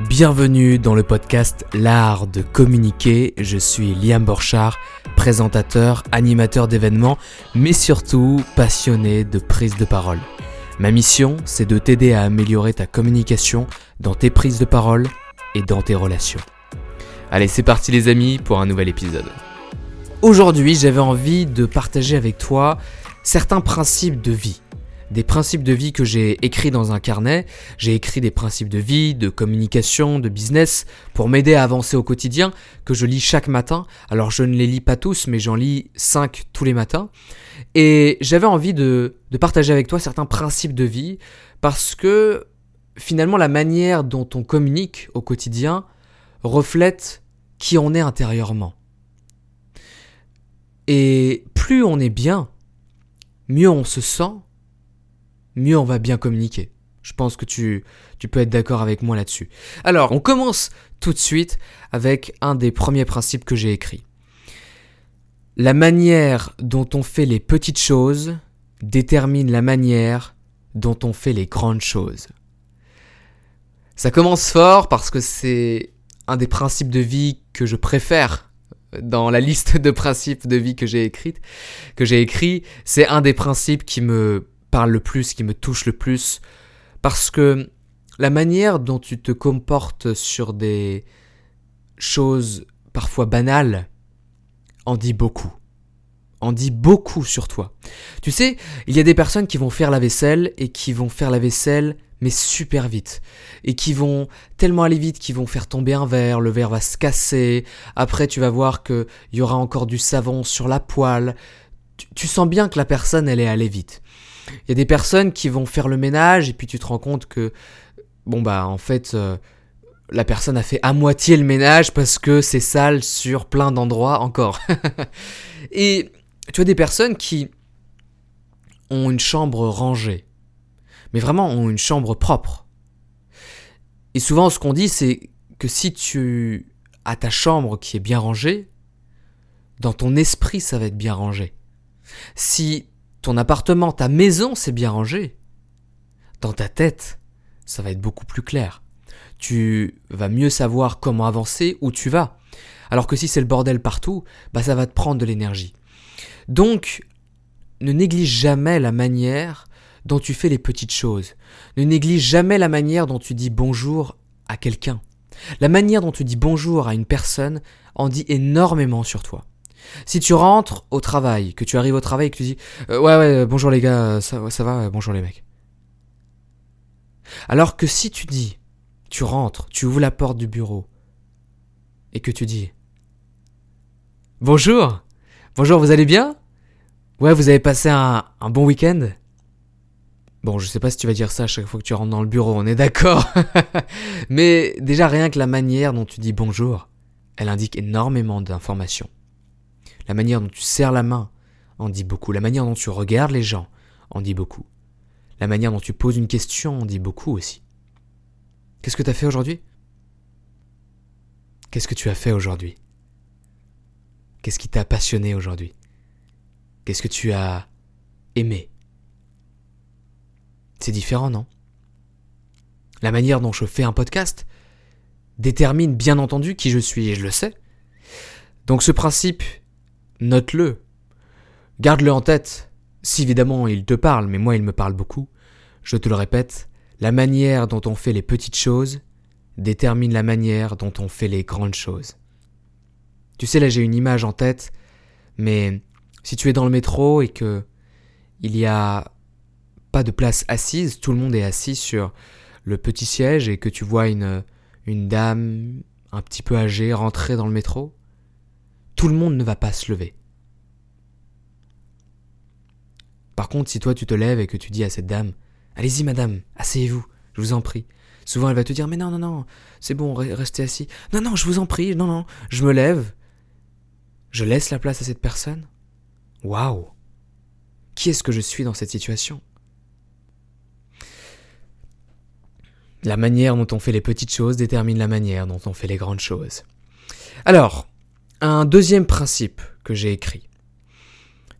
Bienvenue dans le podcast L'art de communiquer. Je suis Liam Borchard, présentateur, animateur d'événements, mais surtout passionné de prise de parole. Ma mission, c'est de t'aider à améliorer ta communication dans tes prises de parole et dans tes relations. Allez, c'est parti les amis pour un nouvel épisode. Aujourd'hui, j'avais envie de partager avec toi certains principes de vie des principes de vie que j'ai écrits dans un carnet. J'ai écrit des principes de vie, de communication, de business pour m'aider à avancer au quotidien que je lis chaque matin. Alors je ne les lis pas tous, mais j'en lis 5 tous les matins. Et j'avais envie de, de partager avec toi certains principes de vie parce que finalement la manière dont on communique au quotidien reflète qui on est intérieurement. Et plus on est bien, mieux on se sent mieux on va bien communiquer. Je pense que tu, peux être d'accord avec moi là-dessus. Alors, on commence tout de suite avec un des premiers principes que j'ai écrit. La manière dont on fait les petites choses détermine la manière dont on fait les grandes choses. Ça commence fort parce que c'est un des principes de vie que je préfère dans la liste de principes de vie que j'ai écrite, que j'ai écrit, c'est un des principes qui me parle le plus, qui me touche le plus, parce que la manière dont tu te comportes sur des choses parfois banales en dit beaucoup. En dit beaucoup sur toi. Tu sais, il y a des personnes qui vont faire la vaisselle et qui vont faire la vaisselle mais super vite. Et qui vont tellement aller vite qu'ils vont faire tomber un verre, le verre va se casser, après tu vas voir qu'il y aura encore du savon sur la poêle. Tu, tu, sens bien que la personne, elle est allée vite. Il y a des personnes qui vont faire le ménage et puis tu te rends compte que, bon bah en fait, euh, la personne a fait à moitié le ménage parce que c'est sale sur plein d'endroits encore. et tu as des personnes qui ont une chambre rangée, mais vraiment ont une chambre propre. Et souvent ce qu'on dit c'est que si tu as ta chambre qui est bien rangée, dans ton esprit ça va être bien rangé. Si ton appartement, ta maison, c'est bien rangé. Dans ta tête, ça va être beaucoup plus clair. Tu vas mieux savoir comment avancer, où tu vas. Alors que si c'est le bordel partout, bah ça va te prendre de l'énergie. Donc, ne néglige jamais la manière dont tu fais les petites choses. Ne néglige jamais la manière dont tu dis bonjour à quelqu'un. La manière dont tu dis bonjour à une personne en dit énormément sur toi. Si tu rentres au travail, que tu arrives au travail et que tu dis euh, Ouais, ouais, bonjour les gars, ça, ça va, bonjour les mecs. Alors que si tu dis, tu rentres, tu ouvres la porte du bureau et que tu dis Bonjour, bonjour, vous allez bien? Ouais, vous avez passé un, un bon week-end? Bon, je sais pas si tu vas dire ça à chaque fois que tu rentres dans le bureau, on est d'accord. Mais déjà, rien que la manière dont tu dis bonjour, elle indique énormément d'informations. La manière dont tu serres la main en dit beaucoup. La manière dont tu regardes les gens en dit beaucoup. La manière dont tu poses une question en dit beaucoup aussi. Qu'est-ce que tu as fait aujourd'hui? Qu'est-ce que tu as fait aujourd'hui? Qu'est-ce qui t'a passionné aujourd'hui? Qu'est-ce que tu as aimé? C'est différent, non? La manière dont je fais un podcast détermine bien entendu qui je suis, et je le sais. Donc ce principe, note-le. Garde-le en tête. Si évidemment il te parle, mais moi il me parle beaucoup, je te le répète, la manière dont on fait les petites choses détermine la manière dont on fait les grandes choses. Tu sais, là j'ai une image en tête, mais si tu es dans le métro et que il y a pas de place assise, tout le monde est assis sur le petit siège et que tu vois une, une dame un petit peu âgée rentrer dans le métro, tout le monde ne va pas se lever. Par contre, si toi tu te lèves et que tu dis à cette dame Allez-y, madame, asseyez-vous, je vous en prie. Souvent, elle va te dire Mais non, non, non, c'est bon, restez assis. Non, non, je vous en prie, non, non, je me lève. Je laisse la place à cette personne. Waouh Qui est-ce que je suis dans cette situation? La manière dont on fait les petites choses détermine la manière dont on fait les grandes choses. Alors, un deuxième principe que j'ai écrit.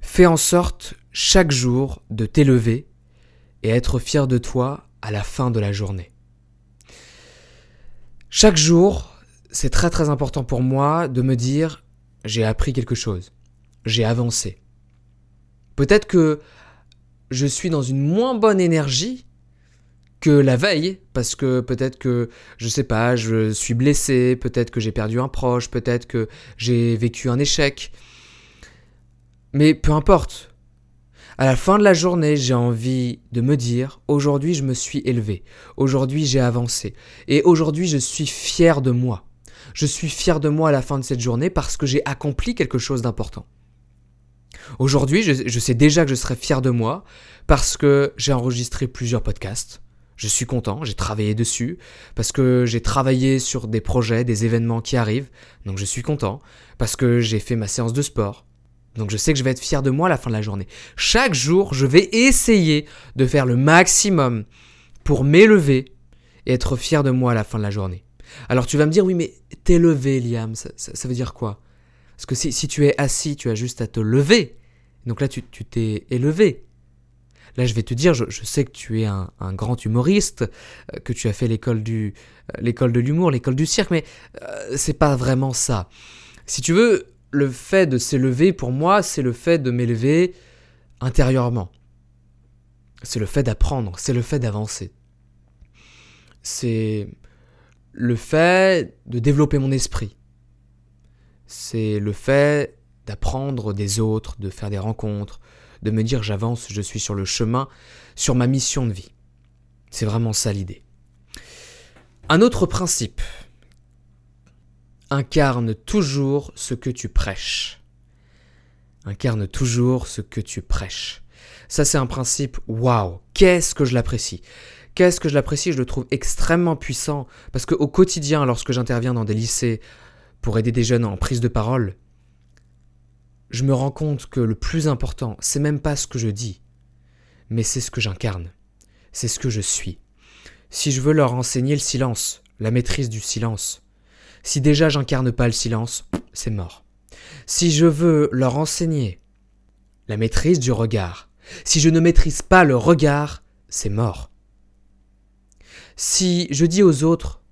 Fais en sorte chaque jour de t'élever et être fier de toi à la fin de la journée. Chaque jour, c'est très très important pour moi de me dire j'ai appris quelque chose, j'ai avancé. Peut-être que je suis dans une moins bonne énergie que la veille, parce que peut-être que, je sais pas, je suis blessé, peut-être que j'ai perdu un proche, peut-être que j'ai vécu un échec. Mais peu importe. À la fin de la journée, j'ai envie de me dire, aujourd'hui je me suis élevé, aujourd'hui j'ai avancé, et aujourd'hui je suis fier de moi. Je suis fier de moi à la fin de cette journée parce que j'ai accompli quelque chose d'important. Aujourd'hui, je, je, sais déjà que je serai fier de moi parce que j'ai enregistré plusieurs podcasts, je suis content, j'ai travaillé dessus, parce que j'ai travaillé sur des projets, des événements qui arrivent, donc je suis content, parce que j'ai fait ma séance de sport, donc je sais que je vais être fier de moi à la fin de la journée. Chaque jour, je vais essayer de faire le maximum pour m'élever et être fier de moi à la fin de la journée. Alors tu vas me dire, oui mais t'élever Liam, ça, veut dire quoi? Parce que si, tu es assis, tu as juste à te lever. Donc là, tu t'es élevé. Là, je vais te dire, je, sais que tu es un, grand humoriste, euh, que tu as fait euh, l'école de l'humour, l'école du cirque, mais euh, c'est pas vraiment ça. Si tu veux, le fait de s'élever pour moi, c'est le fait de m'élever intérieurement. C'est le fait d'apprendre, c'est le fait d'avancer. C'est le fait de développer mon esprit. C'est le fait d'apprendre des autres, de faire des rencontres, de me dire j'avance, je suis sur le chemin, sur ma mission de vie. C'est vraiment ça l'idée. Un autre principe. Incarne toujours ce que tu prêches. Incarne toujours ce que tu prêches. Ça c'est un principe, waouh, qu'est-ce que je l'apprécie. Qu'est-ce que je l'apprécie, je le trouve extrêmement puissant, parce qu'au quotidien, lorsque j'interviens dans des lycées pour aider des jeunes en prise de parole, je me rends compte que le plus important, c'est même pas ce que je dis, mais c'est ce que j'incarne, c'est ce que je suis. Si je veux leur enseigner le silence, la maîtrise du silence, si déjà j'incarne pas le silence, c'est mort. Si je veux leur enseigner la maîtrise du regard, si je ne maîtrise pas le regard, c'est mort. Si je dis aux autres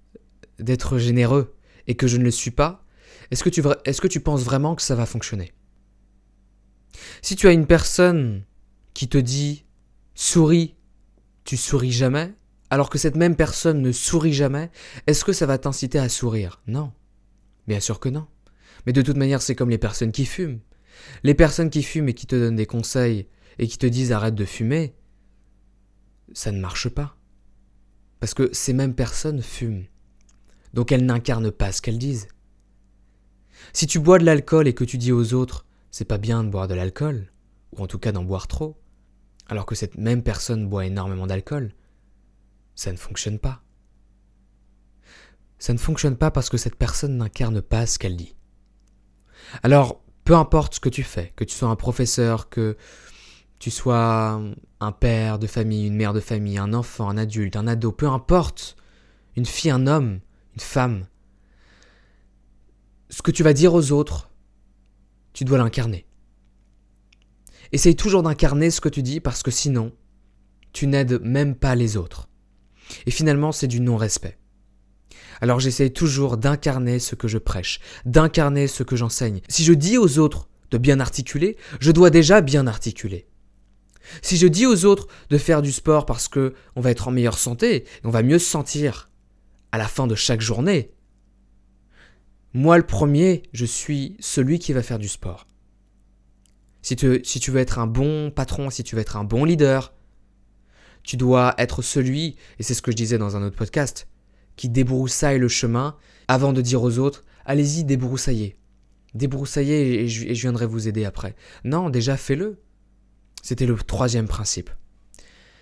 d'être généreux et que je ne le suis pas, est-ce que tu, est-ce que tu penses vraiment que ça va fonctionner? Si tu as une personne qui te dit souris, tu souris jamais, alors que cette même personne ne sourit jamais, est-ce que ça va t'inciter à sourire? Non. Bien sûr que non. Mais de toute manière, c'est comme les personnes qui fument. Les personnes qui fument et qui te donnent des conseils et qui te disent arrête de fumer, ça ne marche pas. Parce que ces mêmes personnes fument. Donc elles n'incarnent pas ce qu'elles disent. Si tu bois de l'alcool et que tu dis aux autres c'est pas bien de boire de l'alcool, ou en tout cas d'en boire trop, alors que cette même personne boit énormément d'alcool. Ça ne fonctionne pas. Ça ne fonctionne pas parce que cette personne n'incarne pas ce qu'elle dit. Alors, peu importe ce que tu fais, que tu sois un professeur, que tu sois un père de famille, une mère de famille, un enfant, un adulte, un ado, peu importe, une fille, un homme, une femme, ce que tu vas dire aux autres tu dois l'incarner. Essaye toujours d'incarner ce que tu dis parce que sinon, tu n'aides même pas les autres. Et finalement, c'est du non-respect. Alors j'essaye toujours d'incarner ce que je prêche, d'incarner ce que j'enseigne. Si je dis aux autres de bien articuler, je dois déjà bien articuler. Si je dis aux autres de faire du sport parce que on va être en meilleure santé, on va mieux se sentir à la fin de chaque journée, moi, le premier, je suis celui qui va faire du sport. Si tu, veux être un bon patron, si tu veux être un bon leader, tu dois être celui, et c'est ce que je disais dans un autre podcast, qui débroussaille le chemin avant de dire aux autres Allez-y, débroussaillez. Débroussaillez et je viendrai vous aider après. Non, déjà fais-le. C'était le troisième principe.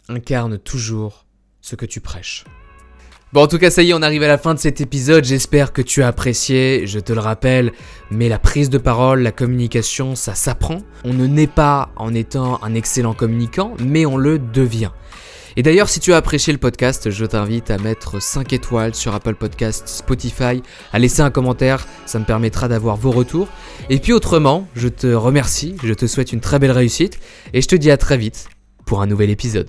Incarne toujours ce que tu prêches. Bon, en tout cas, ça y est, on arrive à la fin de cet épisode. J'espère que tu as apprécié. Je te le rappelle, mais la prise de parole, la communication, ça s'apprend. On ne naît pas en étant un excellent communicant, mais on le devient. Et d'ailleurs, si tu as apprécié le podcast, je t'invite à mettre 5 étoiles sur Apple Podcast, Spotify, à laisser un commentaire, ça me permettra d'avoir vos retours. Et puis autrement, je te remercie, je te souhaite une très belle réussite, et je te dis à très vite pour un nouvel épisode.